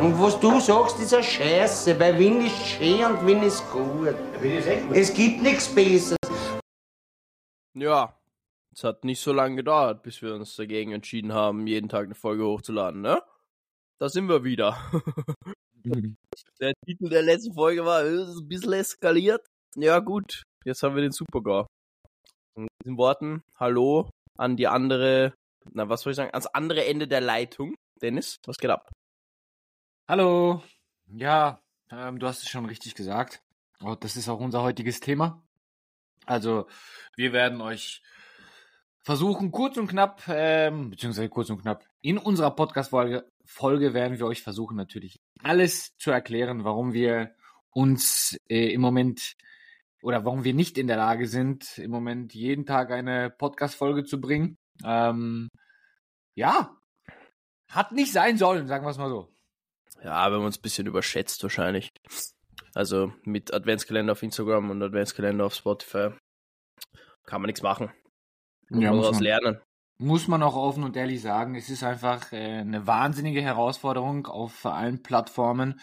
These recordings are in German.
Und was du sagst, ist eine Scheiße, weil Wien ist schön und Wien ist gut. Es gibt nichts Besseres. Ja, es hat nicht so lange gedauert, bis wir uns dagegen entschieden haben, jeden Tag eine Folge hochzuladen, ne? Da sind wir wieder. der Titel der letzten Folge war ist ein bisschen eskaliert. Ja, gut, jetzt haben wir den Supergar. Mit diesen Worten, hallo an die andere, na, was soll ich sagen, ans andere Ende der Leitung. Dennis, was geht ab? Hallo. Ja, ähm, du hast es schon richtig gesagt. Oh, das ist auch unser heutiges Thema. Also, wir werden euch versuchen, kurz und knapp, ähm, beziehungsweise kurz und knapp, in unserer Podcast-Folge Folge werden wir euch versuchen, natürlich alles zu erklären, warum wir uns äh, im Moment oder warum wir nicht in der Lage sind, im Moment jeden Tag eine Podcast-Folge zu bringen. Ähm, ja, hat nicht sein sollen, sagen wir es mal so. Ja, wir haben uns ein bisschen überschätzt wahrscheinlich. Also mit Adventskalender auf Instagram und Adventskalender auf Spotify kann man nichts machen. Muss Ja, man muss daraus lernen. Muss man auch offen und ehrlich sagen, es ist einfach äh, eine wahnsinnige Herausforderung auf allen Plattformen,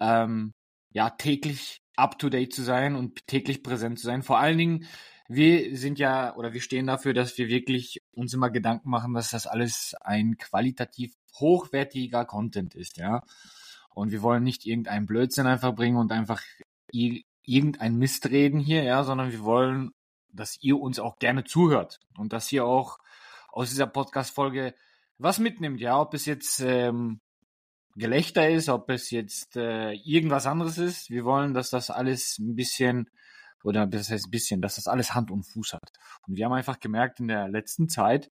ähm, ja, täglich up to date zu sein und täglich präsent zu sein. Vor allen Dingen, wir sind ja oder wir stehen dafür, dass wir wirklich uns immer Gedanken machen, dass das alles ein qualitativ hochwertiger Content ist, ja. Und wir wollen nicht irgendeinen Blödsinn einfach bringen und einfach irgendein Mist reden hier, ja, sondern wir wollen, dass ihr uns auch gerne zuhört und dass ihr auch aus dieser Podcast-Folge was mitnimmt, ja, ob es jetzt ähm, Gelächter ist, ob es jetzt äh, irgendwas anderes ist. Wir wollen, dass das alles ein bisschen, oder das heißt ein bisschen, dass das alles Hand und Fuß hat. Und wir haben einfach gemerkt in der letzten Zeit,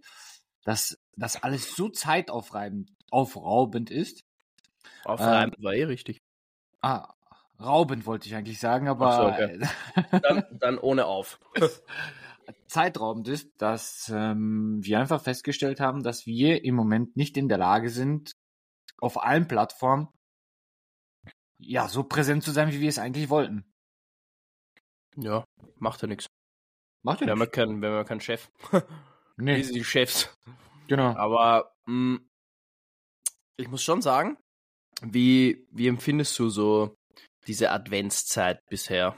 dass das alles so zeitaufreibend, aufraubend ist. Aufreiben war eh richtig. Ah, raubend wollte ich eigentlich sagen, aber so, okay. Dann, dann ohne auf. zeitraubend ist, dass ähm, wir einfach festgestellt haben, dass wir im Moment nicht in der Lage sind, auf allen Plattformen ja so präsent zu sein, wie wir es eigentlich wollten. Ja, macht ja nichts. Macht Wir haben ja keinen, wir haben ja keinen Chef. Nee, Wir sind die Chefs. genau. Aber mh, ich muss schon sagen, wie, wie empfindest du so diese Adventszeit bisher?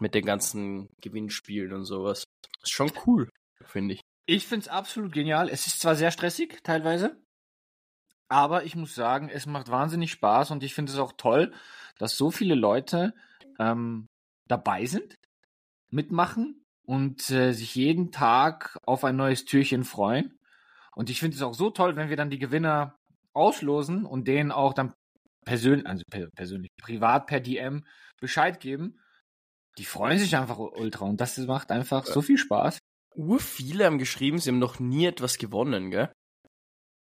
Mit den ganzen Gewinnspielen und sowas. Ist schon cool, finde ich. Ich finde es absolut genial. Es ist zwar sehr stressig teilweise, aber ich muss sagen, es macht wahnsinnig Spaß und ich finde es auch toll, dass so viele Leute ähm, dabei sind, mitmachen und äh, sich jeden Tag auf ein neues Türchen freuen. Und ich finde es auch so toll, wenn wir dann die Gewinner auslosen und denen auch dann persönlich, also per persönlich, privat per DM Bescheid geben. Die freuen sich einfach ultra und das macht einfach so viel Spaß. Ur viele haben geschrieben, sie haben noch nie etwas gewonnen, gell?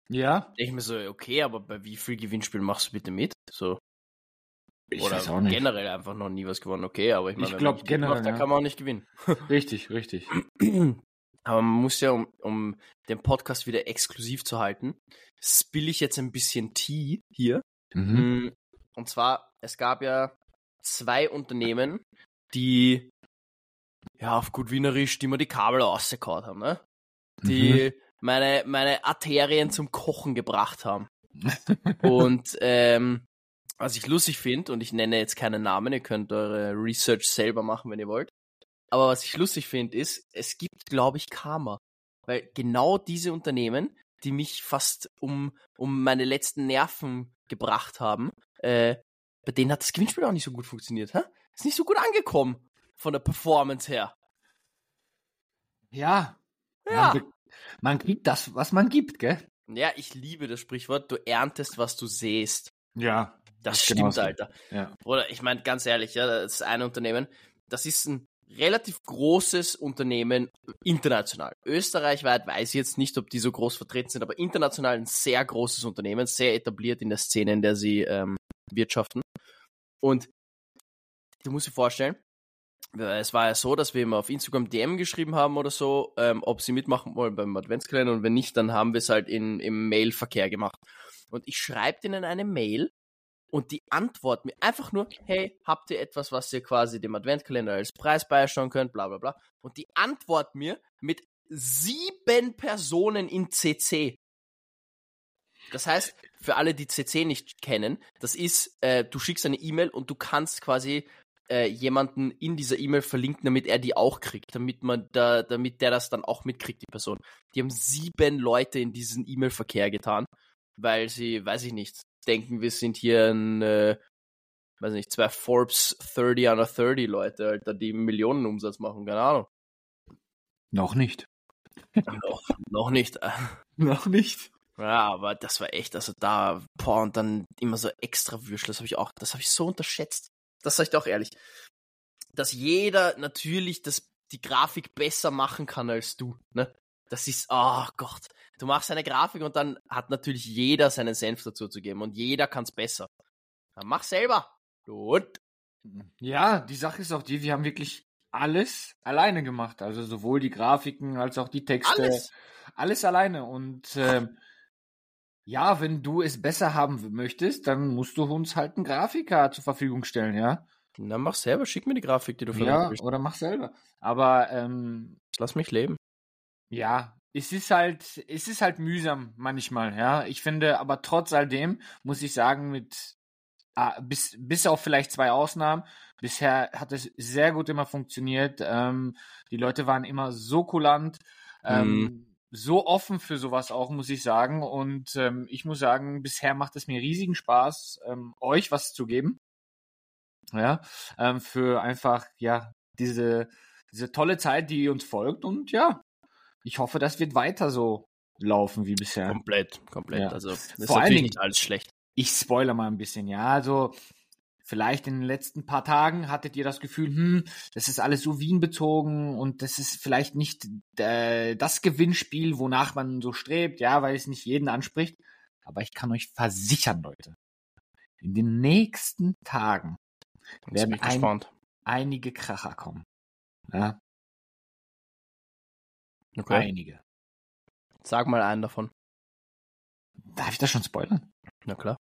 Ja, Ich mir so, okay, aber bei wie viel Gewinnspielen machst du bitte mit? So. Ich Oder weiß auch nicht. generell einfach noch nie was gewonnen, okay, aber ich meine, Ich wenn glaub, man nicht generell, dann ja. kann man auch nicht gewinnen. Richtig, richtig. Aber man muss ja, um, um den Podcast wieder exklusiv zu halten, spill ich jetzt ein bisschen Tee hier. Mhm. Mm, Und zwar, es gab ja zwei Unternehmen, die ja auf gut Wienerisch, die mir die Kabel rausgehauen haben, ne? Die meine, meine Arterien zum Kochen gebracht haben. Und ähm, was ich lustig finde, und ich nenne jetzt keinen Namen, ihr könnt eure Research selber machen, wenn ihr wollt. Aber was ich lustig finde, ist, es gibt, glaube ich, Karma. Weil genau diese Unternehmen, die mich fast um, um meine letzten Nerven gebracht haben, äh, bei denen hat das Gewinnspiel auch nicht so gut funktioniert. Hä? Ist nicht so gut angekommen von der Performance her. Ja. Ja. Man, man kriegt das, was man gibt, gell? Ja, ich liebe das Sprichwort, du erntest, was du säst. Ja. Das ist stimmt, genauso. Alter. Ja. Oder ich meine, ganz ehrlich, ja, das ist ein Unternehmen, das ist ein relativ großes Unternehmen international. Österreichweit weiß ich jetzt nicht, ob die so groß vertreten sind, aber international ein sehr großes Unternehmen, sehr etabliert in der Szene, in der sie ähm, wirtschaften. Und du musst dir vorstellen, äh, es war ja so, dass wir immer auf Instagram DM geschrieben haben oder so, ähm, ob sie mitmachen wollen beim Adventskalender und wenn nicht, dann haben wir es halt in, im Mailverkehr gemacht. Und ich schreibe denen eine Mail und die antworten mir einfach nur, hey, habt ihr etwas, was ihr quasi dem Adventkalender als Preis beisteuern könnt, bla bla bla. Und die antworten mir mit sieben Personen in CC. Das heißt, für alle, die CC nicht kennen, das ist, äh, du schickst eine E-Mail und du kannst quasi äh, jemanden in dieser E-Mail verlinken, damit er die auch kriegt, damit man da, damit der das dann auch mitkriegt, die Person. Die haben sieben Leute in diesen E-Mail-Verkehr getan, weil sie, weiß ich nicht, denken, wir sind hier ein, äh, weiß nicht, zwei Forbes 30 under 30 Leute, Alter, die Millionen Umsatz machen, keine Ahnung. Noch nicht. noch, noch nicht. noch nicht. Ja, aber das war echt, also da, boah, und dann immer so extra Würstel, das habe ich auch, das habe ich so unterschätzt. Das sag ich doch ehrlich. Dass jeder natürlich das, die Grafik besser machen kann als du, ne? Das ist, oh Gott. Du machst eine Grafik und dann hat natürlich jeder seinen Senf dazu zu geben und jeder kann's besser. Dann mach selber. Gut. Ja, die Sache ist auch die, wir haben wirklich alles alleine gemacht. Also sowohl die Grafiken als auch die Texte. Alles. Alles alleine. Und äh, ja, wenn du es besser haben möchtest, dann musst du uns halt einen Grafiker zur Verfügung stellen, ja? Dann mach selber, schick mir die Grafik, die du Ja, oder mach selber. Aber ähm, Lass mich leben. Ja, es ist halt, es ist halt mühsam manchmal, ja. Ich finde, aber trotz all dem muss ich sagen, mit ah, bis, bis auf vielleicht zwei Ausnahmen, bisher hat es sehr gut immer funktioniert. Ähm, die Leute waren immer so kulant, ähm, so offen für sowas auch, muss ich sagen. Und ähm, ich muss sagen, bisher macht es mir riesigen Spaß, ähm, euch was zu geben. Ja, ähm, für einfach, ja, diese, diese tolle Zeit, die uns folgt. Und ja, ich hoffe, das wird weiter so laufen wie bisher. Komplett, komplett. Ja. Also, das ist Vor allen natürlich Dingen- nicht alles schlecht. Ich spoiler mal ein bisschen, ja. Also, vielleicht in den letzten paar Tagen hattet ihr das Gefühl, hm, das ist alles so Wien bezogen und das ist vielleicht nicht äh, das Gewinnspiel, wonach man so strebt, ja, weil es nicht jeden anspricht. Aber ich kann euch versichern, Leute, in den nächsten Tagen werden ein, einige Kracher kommen. Ja, Okay. einige. Sag mal einen davon. Darf ich das schon spoilern? Na klar.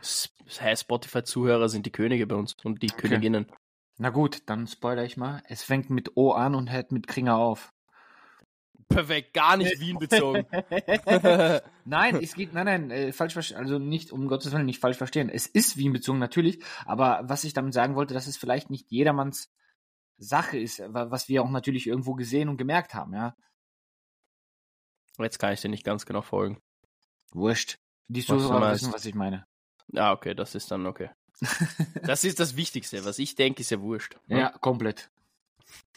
S- Hey, Spotify-Zuhörer sind die Könige bei uns und die Königinnen. Na gut, dann spoiler ich mal. Es fängt mit O an und hört mit Kringer auf. Perfekt, gar nicht Wien bezogen. Nein, es geht, nein, nein, äh, falsch verstehen, also nicht, um Gottes Willen, nicht falsch verstehen. Es ist Wien bezogen, natürlich, aber was ich damit sagen wollte, dass es vielleicht nicht jedermanns Sache ist, wa- was wir auch natürlich irgendwo gesehen und gemerkt haben, ja. Jetzt kann ich dir nicht ganz genau folgen. Wurscht. Die Zuhörer wissen, was ich meine. Ah, okay, das ist dann okay. Das ist das Wichtigste. Was ich denke, ist ja wurscht. ne? Ja, komplett.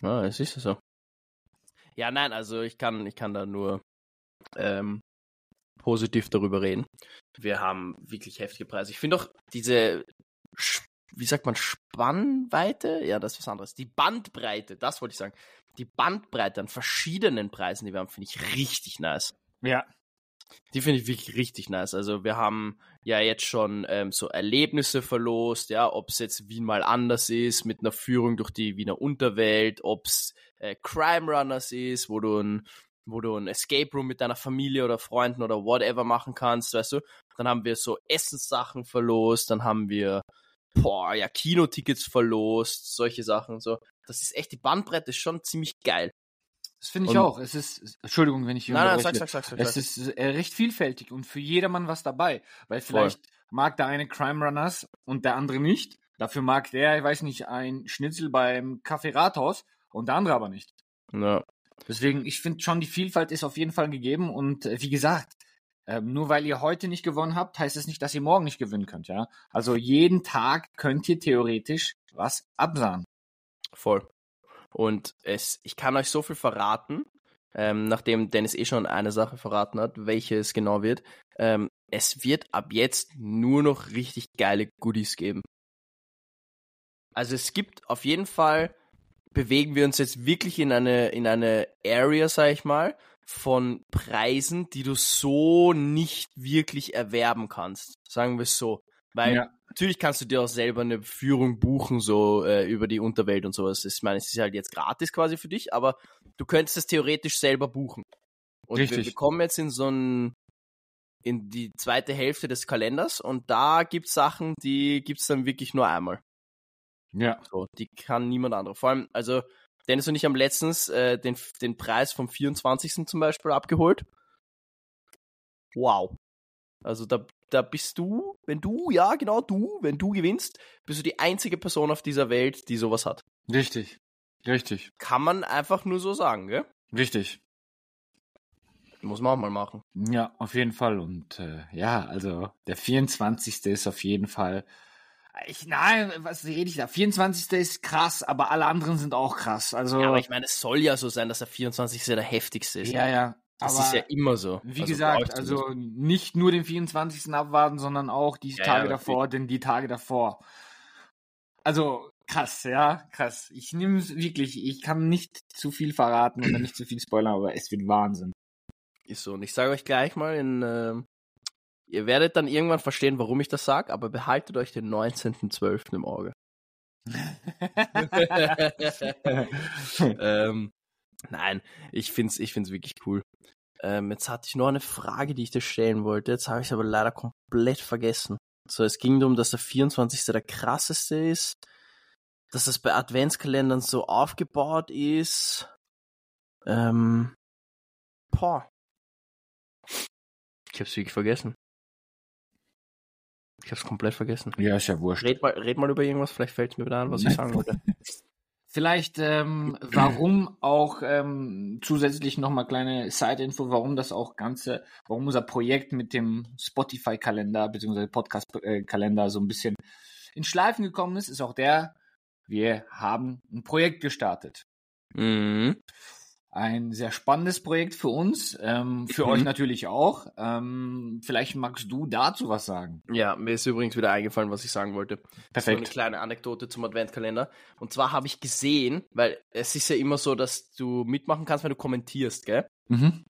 Ja, es ist ja so. Ja, nein, also ich kann, ich kann da nur ähm, positiv darüber reden. Wir haben wirklich heftige Preise. Ich finde auch diese, Sch- wie sagt man, Spannweite? Ja, das ist was anderes. Die Bandbreite, das wollte ich sagen. Die Bandbreite an verschiedenen Preisen, die wir haben, finde ich richtig nice. Ja. Die finde ich wirklich richtig nice. Also wir haben ja jetzt schon ähm, so Erlebnisse verlost, ja, ob es jetzt Wien mal anders ist, mit einer Führung durch die Wiener Unterwelt, ob es äh, Crime Runners ist, wo du ein wo du ein Escape Room mit deiner Familie oder Freunden oder whatever machen kannst, weißt du. Dann haben wir so Essenssachen verlost, dann haben wir boah, ja, Kinotickets verlost, solche Sachen so. Das ist echt, die Bandbreite ist schon ziemlich geil. Das finde ich Und- auch. Es ist, Entschuldigung, wenn ich hier Nein, nein, sag, sag, sag, sag. Es ist äh, recht vielfältig und für jedermann was dabei. Weil vielleicht mag der eine Crime Runners und der andere nicht. Dafür mag der, ich weiß nicht, ein Schnitzel beim Café Rathaus und der andere aber nicht. Ja. Deswegen, ich finde schon, die Vielfalt ist auf jeden Fall gegeben und äh, wie gesagt, ähm, nur weil ihr heute nicht gewonnen habt, heißt es nicht, dass ihr morgen nicht gewinnen könnt, ja. Also jeden Tag könnt ihr theoretisch was absahen. Voll. Und es, ich kann euch so viel verraten, ähm, nachdem Dennis eh schon eine Sache verraten hat, welche es genau wird. Ähm, es wird ab jetzt nur noch richtig geile Goodies geben. Also es gibt auf jeden Fall, bewegen wir uns jetzt wirklich in eine, in eine Area, sag ich mal, von Preisen, die du so nicht wirklich erwerben kannst. Sagen wir es so. Weil Ja. natürlich kannst du dir auch selber eine Führung buchen, so äh, über die Unterwelt und sowas. Ich meine, es ist halt jetzt gratis quasi für dich, aber du könntest es theoretisch selber buchen. Und wir, Richtig. wir kommen jetzt in so ein in die zweite Hälfte des Kalenders und da gibt's Sachen, die gibt's dann wirklich nur einmal. Ja. So, die kann niemand anderer. Vor allem, also Dennis und ich haben letztens äh, den, den Preis vom 24. zum Beispiel abgeholt. Wow. Also da, da bist du, wenn du, ja genau du, wenn du gewinnst, bist du die einzige Person auf dieser Welt, die sowas hat. Richtig. Richtig. Kann man einfach nur so sagen, gell? Richtig. Muss man auch mal machen. Ja, auf jeden Fall. Und äh, ja, also der 24. ist auf jeden Fall. Ich, nein, was rede ich da? 24. ist krass, aber alle anderen sind auch krass. Also, Ja, aber ich meine, es soll ja so sein, dass der 24. der heftigste ist. ja, ja. Das aber ist ja immer so. wie Also gesagt, also nicht nur den 24. abwarten, sondern auch die Ja, ja, Tage natürlich. davor, denn die Tage davor. Also krass, ja, krass. Ich nehme es wirklich, ich kann nicht zu viel verraten oder nicht zu viel spoilern, aber es wird Wahnsinn. Ist so. Und ich sage euch gleich mal, in, ähm, ihr werdet dann irgendwann verstehen, warum ich das sage, aber behaltet euch den 19.12. im Auge. ähm, nein, ich find's, ich find's wirklich cool. Ähm, jetzt hatte ich noch eine Frage, die ich dir stellen wollte. Jetzt habe ich aber leider komplett vergessen. So, es ging darum, dass der 24. der krasseste ist, dass das bei Adventskalendern so aufgebaut ist. Ähm, boah. Ich hab's wirklich vergessen. Ich hab's komplett vergessen. Ja, ist ja wurscht. Red mal, red mal über irgendwas, vielleicht fällt's mir wieder an, was ich sagen wollte. Vielleicht, ähm, warum auch ähm, zusätzlich nochmal kleine Side-Info, warum das auch Ganze, warum unser Projekt mit dem Spotify-Kalender bzw. Podcast-Kalender so ein bisschen in Schleifen gekommen ist, ist auch der, wir haben ein Projekt gestartet. Mhm. Ein sehr spannendes Projekt für uns, ähm, für Mhm. euch natürlich auch. Ähm, vielleicht magst du dazu was sagen. Ja, mir ist übrigens wieder eingefallen, was ich sagen wollte. War eine Perfekt. kleine Anekdote zum Adventkalender. Und zwar habe ich gesehen, weil es ist ja immer so, dass du mitmachen kannst, wenn du kommentierst, gell? Mhm.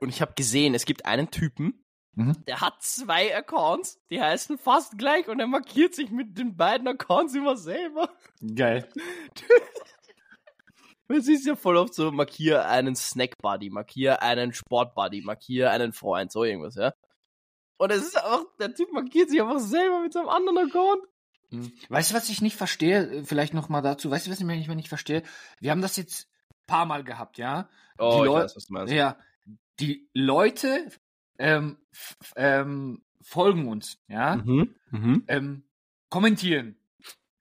Und ich habe gesehen, es gibt einen Typen, Mhm. der hat zwei Accounts, die heißen fast gleich und er markiert sich mit den beiden Accounts immer selber. Geil. Es ist ja voll oft so, markier einen Snack-Buddy, markier einen Sport-Buddy, markier einen Freund, so irgendwas, ja. Und es ist einfach, der Typ markiert sich einfach selber mit seinem anderen Account. Mhm. Weißt du, was ich nicht verstehe? Vielleicht noch mal dazu. Weißt du, was ich manchmal nicht verstehe? Wir haben das jetzt ein paar Mal gehabt, ja? Oh, Die ich weiß, was du meinst. Ja. Die Leute ähm, ähm, folgen uns, ja? Mhm. Mhm. Ähm, kommentieren,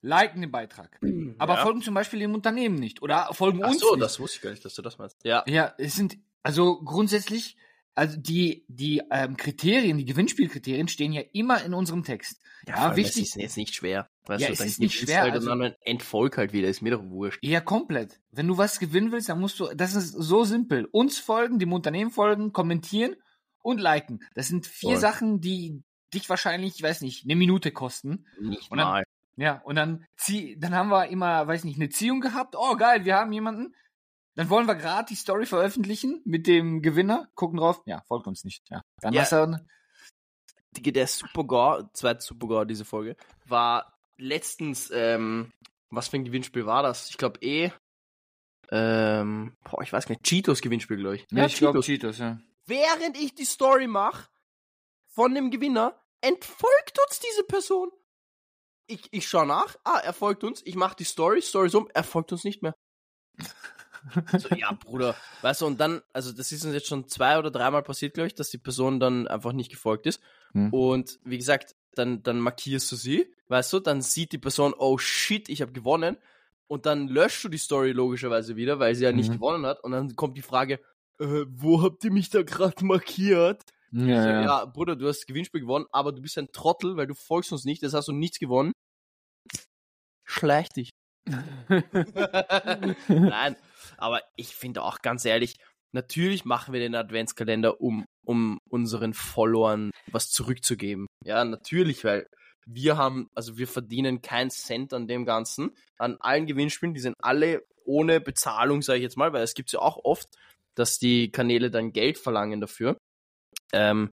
liken den Beitrag, aber ja. folgen zum Beispiel dem Unternehmen nicht oder folgen Ach uns so, nicht. das wusste ich gar nicht, dass du das meinst. Ja. Ja, es sind also grundsätzlich, also die die ähm, Kriterien, die Gewinnspielkriterien stehen ja immer in unserem Text. Ja, allem, wichtig. Das ist jetzt nicht schwer. Weißt Ja, du, es dann ist nicht schwer, Halt also- dann entfolg halt wieder, ist mir doch wurscht. Ja, komplett. Wenn du was gewinnen willst, dann musst du, das ist so simpel. Uns folgen, dem Unternehmen folgen, kommentieren und liken. Das sind vier Voll. Sachen, die dich wahrscheinlich, ich weiß nicht, eine Minute kosten. Nicht Und dann- mal. Ja, und dann zieh, dann haben wir immer, weiß nicht, eine Ziehung gehabt. Oh, geil, wir haben jemanden. Dann wollen wir gerade die Story veröffentlichen mit dem Gewinner. Gucken drauf. Ja, folgt uns nicht. Ja. Dann Ja. hast du, Der Supergore, zweite Supergore, diese Folge, war letztens, ähm, was für ein Gewinnspiel war das? Ich glaube eh, ähm, boah, ich weiß nicht, Cheetos Gewinnspiel, glaube ich. ja, ich glaube Cheetos, ja. Während ich die Story mache von dem Gewinner, entfolgt uns diese Person. Ich, ich schaue nach, ah, er folgt uns, ich mache die Story, Story so, er folgt uns nicht mehr. So, ja, Bruder. Weißt du, und dann, also das ist uns jetzt schon zwei oder dreimal passiert, glaube ich, dass die Person dann einfach nicht gefolgt ist. Hm. Und wie gesagt, dann, dann markierst du sie, weißt du, dann sieht die Person, oh shit, ich habe gewonnen. Und dann löschst du die Story logischerweise wieder, weil sie ja nicht Mhm. gewonnen hat. Und dann kommt die Frage, äh, wo habt ihr mich da gerade markiert? Ja, So, ja. ja, Bruder, du hast das Gewinnspiel gewonnen, aber du bist ein Trottel, weil du folgst uns nicht, das hast du nichts gewonnen. Schleich dich. Nein, aber ich finde auch ganz ehrlich, natürlich machen wir den Adventskalender, um, um unseren Followern was zurückzugeben. Ja, natürlich, weil wir haben, also wir verdienen keinen Cent an dem Ganzen, an allen Gewinnspielen, die sind alle ohne Bezahlung, sage ich jetzt mal, weil es gibt ja auch oft, dass die Kanäle dann Geld verlangen dafür. Ähm,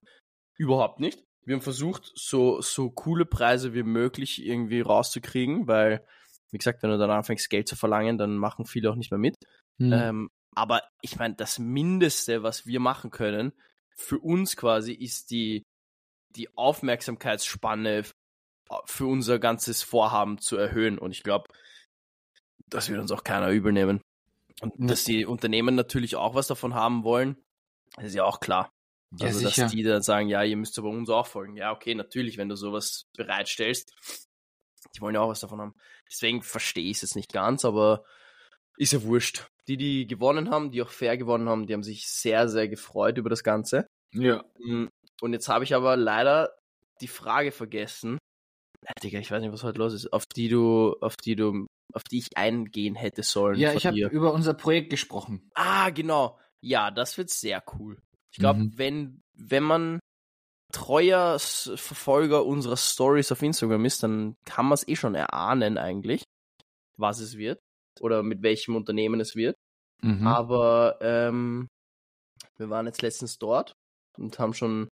überhaupt nicht. Wir haben versucht, so, so coole Preise wie möglich irgendwie rauszukriegen, weil, wie gesagt, wenn du dann anfängst, Geld zu verlangen, dann machen viele auch nicht mehr mit. Hm. Ähm, aber ich meine, das Mindeste, was wir machen können, für uns quasi, ist die, die Aufmerksamkeitsspanne für unser ganzes Vorhaben zu erhöhen. Und ich glaube, das wird uns auch keiner übel nehmen. Und dass die Unternehmen natürlich auch was davon haben wollen, ist ja auch klar. Ja, also, sicher. dass die dann sagen, ja, ihr müsst aber uns auch folgen. Ja, okay, natürlich, wenn du sowas bereitstellst. Die wollen ja auch was davon haben. Deswegen verstehe ich es jetzt nicht ganz, aber ist ja wurscht. Die, die gewonnen haben, die auch fair gewonnen haben, die haben sich sehr, sehr gefreut über das Ganze. Ja. Mm, Und jetzt habe ich aber leider die Frage vergessen. Ja, Digga, ich weiß nicht, was heute los ist, auf die du, auf die du, auf die ich eingehen hätte sollen. Ja, ich habe über unser Projekt gesprochen. Ah, genau. Ja, das wird sehr cool. Ich glaube, Mhm. wenn, wenn man treuer Verfolger unserer Stories auf Instagram ist, dann kann man es eh schon erahnen eigentlich, was es wird oder mit welchem Unternehmen es wird. Mhm. Aber ähm, wir waren jetzt letztens dort und haben schon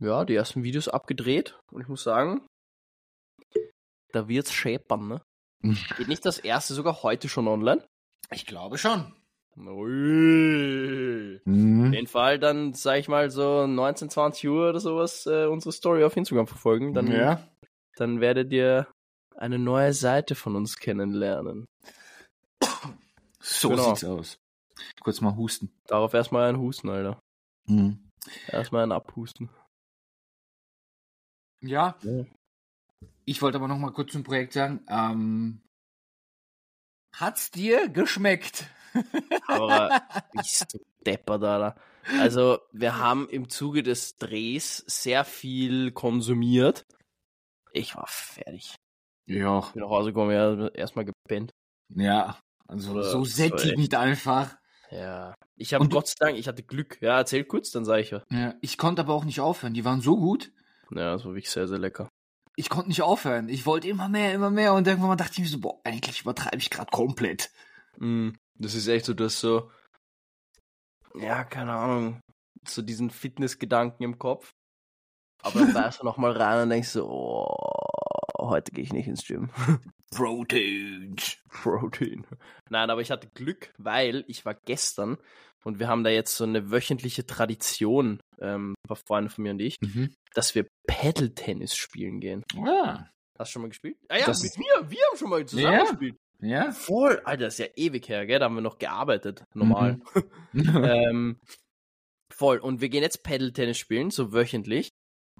ja, die ersten Videos abgedreht und ich muss sagen, da wird's schäpern, ne? Geht nicht das erste sogar heute schon online? Ich glaube schon. Ui. Mhm. jeden Fall dann, sag ich mal, so 19, 20 Uhr oder sowas äh, unsere Story auf Instagram verfolgen. Dann, ja. dann werdet ihr eine neue Seite von uns kennenlernen. So Genau. sieht's aus. Kurz mal husten. Darauf erstmal ein Husten, Alter. Mhm. Erstmal ein Abhusten. Ja. Ja. Ich wollte aber noch mal kurz zum Projekt sagen. Ähm, hat's dir geschmeckt? Aber bist du deppert, Alter. Also, wir haben im Zuge des Drehs sehr viel konsumiert. Ich war fertig. Ja. Bin nach Hause gekommen, ja, erstmal gepennt. Ja. Also Oder so sättigend einfach. Ja. Ich habe Gott sei Dank, ich hatte Glück. Ja, erzähl kurz, dann sage ich ja. Ja, ich konnte aber auch nicht aufhören. Die waren so gut. Ja, das war wirklich sehr, sehr lecker. Ich konnte nicht aufhören. Ich wollte immer mehr, immer mehr. Und irgendwann dachte ich mir so, boah, eigentlich übertreibe ich gerade komplett. Mm, Das ist echt so, dass so, ja, keine Ahnung, so diesen Fitnessgedanken im Kopf. Aber dann weißt du noch mal rein und denkst so, oh, heute gehe ich nicht ins Gym. Proteins. Protein. Nein, aber ich hatte Glück, weil ich war gestern und wir haben da jetzt so eine wöchentliche Tradition, ähm, ein paar Freunde von mir und ich, Mhm. dass wir Paddle-Tennis spielen gehen. Ja. Hast du schon mal gespielt? Ah ja, Das- mit mir. Wir haben schon mal zusammen Ja. gespielt. Ja. Voll. Alter, das ist ja ewig her, gell? Da haben wir noch gearbeitet. Normal. Mhm. ähm, voll. Und wir gehen jetzt Paddle-Tennis spielen, so wöchentlich.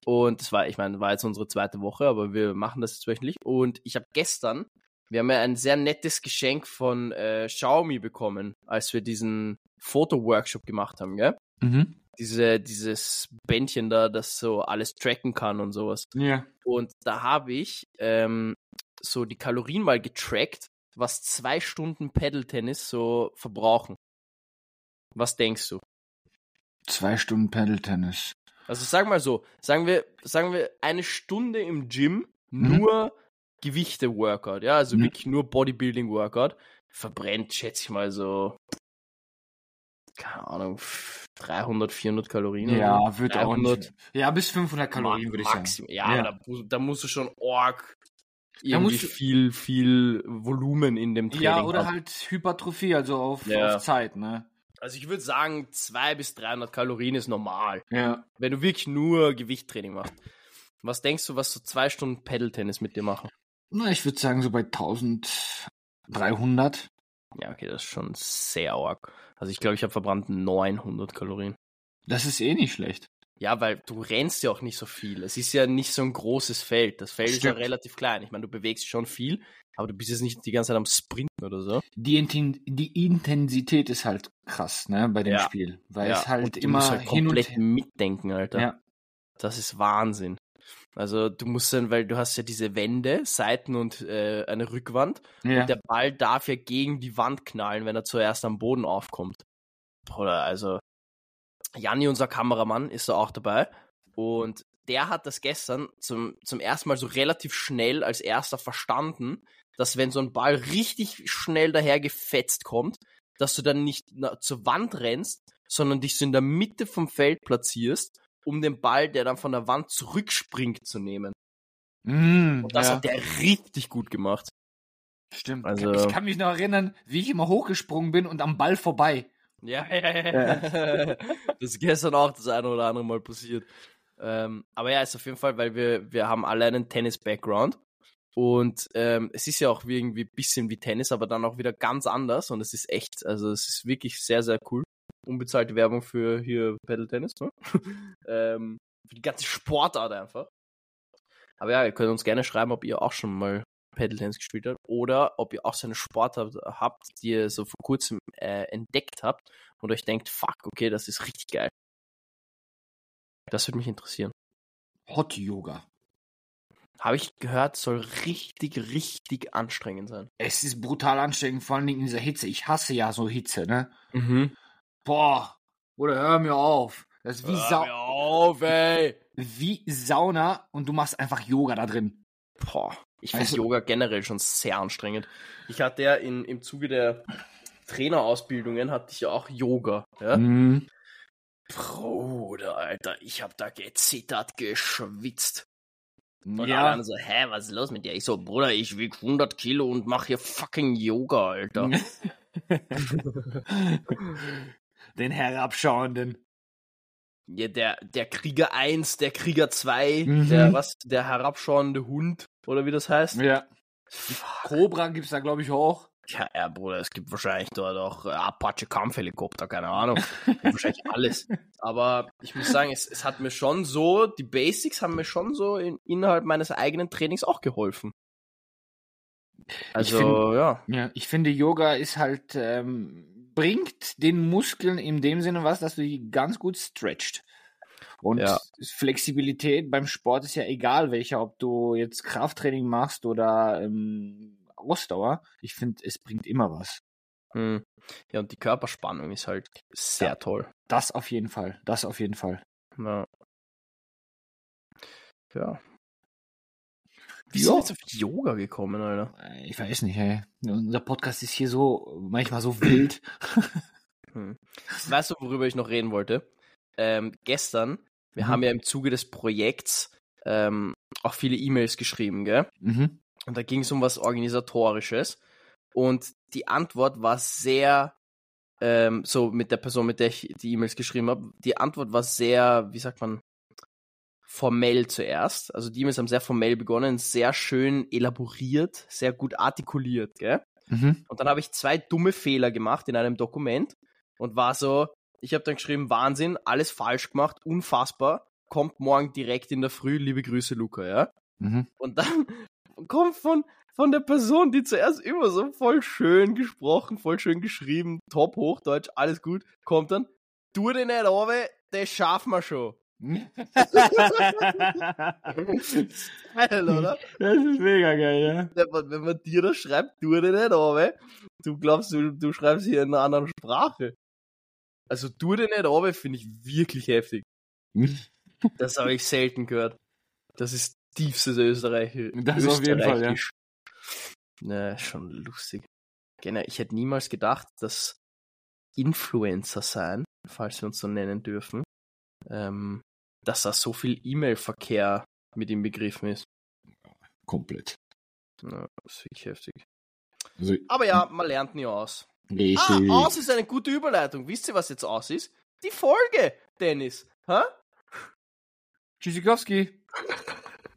Und das war, ich meine, war jetzt unsere zweite Woche, aber wir machen das jetzt wöchentlich. Und ich habe gestern, wir haben ja ein sehr nettes Geschenk von äh, Xiaomi bekommen, als wir diesen Foto-Workshop gemacht haben, gell? mhm. Diese, dieses Bändchen da, das so alles tracken kann und sowas. Ja. Und da habe ich ähm, so die Kalorien mal getrackt, was zwei Stunden Paddle-Tennis so verbrauchen. Was denkst du? Zwei Stunden Paddle-Tennis. Also sag mal so, sagen wir, sagen wir eine Stunde im Gym, Mhm. nur Gewichte-Workout, ja, also Mhm. wirklich nur Bodybuilding-Workout, verbrennt, schätze ich mal so, keine Ahnung, 300, 400 Kalorien. Ja, wird auch 300 nicht. Ja, bis 500 Kalorien, würde ich sagen. Ja, Ja. Da, da musst du schon org Da irgendwie musst viel, viel Volumen in dem Training Ja, oder haben. halt Hypertrophie, also auf, Ja. auf Zeit, ne? Also ich würde sagen, 200 bis 300 Kalorien ist normal, Ja. wenn du wirklich nur Gewichttraining machst. Was denkst du, was so zwei Stunden Pedal-Tennis mit dir machen? Na, ich würde sagen, so bei 1300. Ja, okay, das ist schon sehr arg. Also ich glaube, ich habe verbrannt 900 Kalorien. Das ist eh nicht schlecht. Ja, weil du rennst ja auch nicht so viel. Es ist ja nicht so ein großes Feld. Das Feld ist ja Stimmt. relativ klein. Ich meine, du bewegst schon viel, aber du bist jetzt nicht die ganze Zeit am Sprinten oder so. Die, Inten die Intensität ist halt krass, ne, bei dem Ja. Spiel. Weil Ja, es halt und du immer musst halt hin und komplett her. mitdenken, Alter. Ja. Das ist Wahnsinn. Also du musst dann, weil du hast ja diese Wände, Seiten und äh, eine Rückwand. Ja. Und der Ball darf ja gegen die Wand knallen, wenn er zuerst am Boden aufkommt. Oder also Janni, unser Kameramann, ist da auch dabei. Und der hat das gestern zum, zum ersten Mal so relativ schnell als erster verstanden, dass wenn so ein Ball richtig schnell daher gefetzt kommt, dass du dann nicht zur Wand rennst, sondern dich so in der Mitte vom Feld platzierst, um den Ball, der dann von der Wand zurückspringt, zu nehmen. Mm, Und das ja. hat der richtig gut gemacht. Stimmt. Also- ich kann mich noch erinnern, wie ich immer hochgesprungen bin und am Ball vorbei. Ja, ja, ja. Das ist gestern auch das eine oder andere Mal passiert. Ähm, aber ja, ist auf jeden Fall, weil wir, wir haben alle einen Tennis-Background. Und ähm, es ist ja auch irgendwie ein bisschen wie Tennis, aber dann auch wieder ganz anders. Und es ist echt, also es ist wirklich sehr, sehr cool. unbezahlte Werbung für hier Paddle Tennis, ne? ähm, für die ganze Sportart einfach. Aber ja, ihr könnt uns gerne schreiben, ob ihr auch schon mal Paddle Tennis gespielt habt oder ob ihr auch so eine Sportart habt, die ihr so vor kurzem äh, entdeckt habt und euch denkt, fuck, okay, das ist richtig geil. Das würde mich interessieren. Hot Yoga. Habe ich gehört, soll richtig, richtig anstrengend sein. Es ist brutal anstrengend, vor allem in dieser Hitze. Ich hasse ja so Hitze, ne? Mhm. Boah, oder hör mir auf. Das ist wie, Hör Sau mir auf, ey. wie Sauna und du machst einfach Yoga da drin. Boah, ich finde Also- Yoga generell schon sehr anstrengend. Ich hatte ja in, im Zuge der Trainerausbildungen hatte ich ja auch Yoga. Ja? Mhm. Bruder, Alter, ich hab da gezittert, geschwitzt. Und alle Ja, anderen so, hä, was ist los mit dir? Ich so, Bruder, ich wieg 100 Kilo und mach hier fucking Yoga, Alter. den herabschauenden. Ja, der, der Krieger 1, der Krieger 2, Mhm. der, was, der herabschauende Hund, oder wie das heißt. Ja. Fuck. Cobra gibt's da, glaube ich, auch. Ja, ja, Bruder, es gibt wahrscheinlich dort auch äh, Apache-Kampfhelikopter, keine Ahnung. Wahrscheinlich alles. Aber ich muss sagen, es, es hat mir schon so, die Basics haben mir schon so in, innerhalb meines eigenen Trainings auch geholfen. Also, find- ja. Ja, ich finde, Yoga ist halt, ähm, bringt den Muskeln in dem Sinne was, dass du die ganz gut stretcht. Und Ja. Flexibilität beim Sport ist ja egal welcher, ob du jetzt Krafttraining machst oder ähm, Ausdauer. Ich finde, es bringt immer was. Hm. Ja, und die Körperspannung ist halt sehr Ja. toll. Das auf jeden Fall. Das auf jeden Fall. Ja. ja. Wie sind wir jetzt auf Yoga gekommen, Alter? Äh, Ich weiß nicht, ey. Unser Podcast ist hier so manchmal so wild. Hm. Weißt du, worüber ich noch reden wollte? Ähm, gestern, wir Mhm. haben ja im Zuge des Projekts ähm, auch viele E-Mails geschrieben, gell? mhm. Und da ging es um was Organisatorisches. Und die Antwort war sehr, ähm, so mit der Person, mit der ich die E-Mails geschrieben habe, die Antwort war sehr, wie sagt man, formell zuerst. Also die E-Mails haben sehr formell begonnen, sehr schön elaboriert, sehr gut artikuliert, gell? Mhm. Und dann habe ich zwei dumme Fehler gemacht in einem Dokument und war so, ich habe dann geschrieben, Wahnsinn, alles falsch gemacht, unfassbar, kommt morgen direkt in der Früh, liebe Grüße, Luca, ja? Mhm. Und dann kommt von, von der Person, die zuerst immer so voll schön gesprochen, voll schön geschrieben, top Hochdeutsch, alles gut, kommt dann, tu dir nicht runter, das schaffen wir schon. Geil, oder? Das ist mega geil, ja. Wenn man, dir das schreibt, tu dir nicht runter, du glaubst, du, du schreibst hier in einer anderen Sprache. Also tu dir nicht runter, finde ich wirklich heftig. Das habe ich selten gehört. Das ist tiefstes Österreich. Das auf jeden Fall, ja. Ne, schon lustig. Genau, ich hätte niemals gedacht, dass Influencer sein, falls wir uns so nennen dürfen, ähm, dass da so viel E-Mail-Verkehr mit ihm begriffen ist. Komplett. Ja, das ist wirklich heftig. Also, Aber ja, man lernt nie aus. Richtig. Ah, aus ist eine gute Überleitung. Wisst ihr, was jetzt aus ist? Die Folge, Dennis. Hä? Tschüssikowski.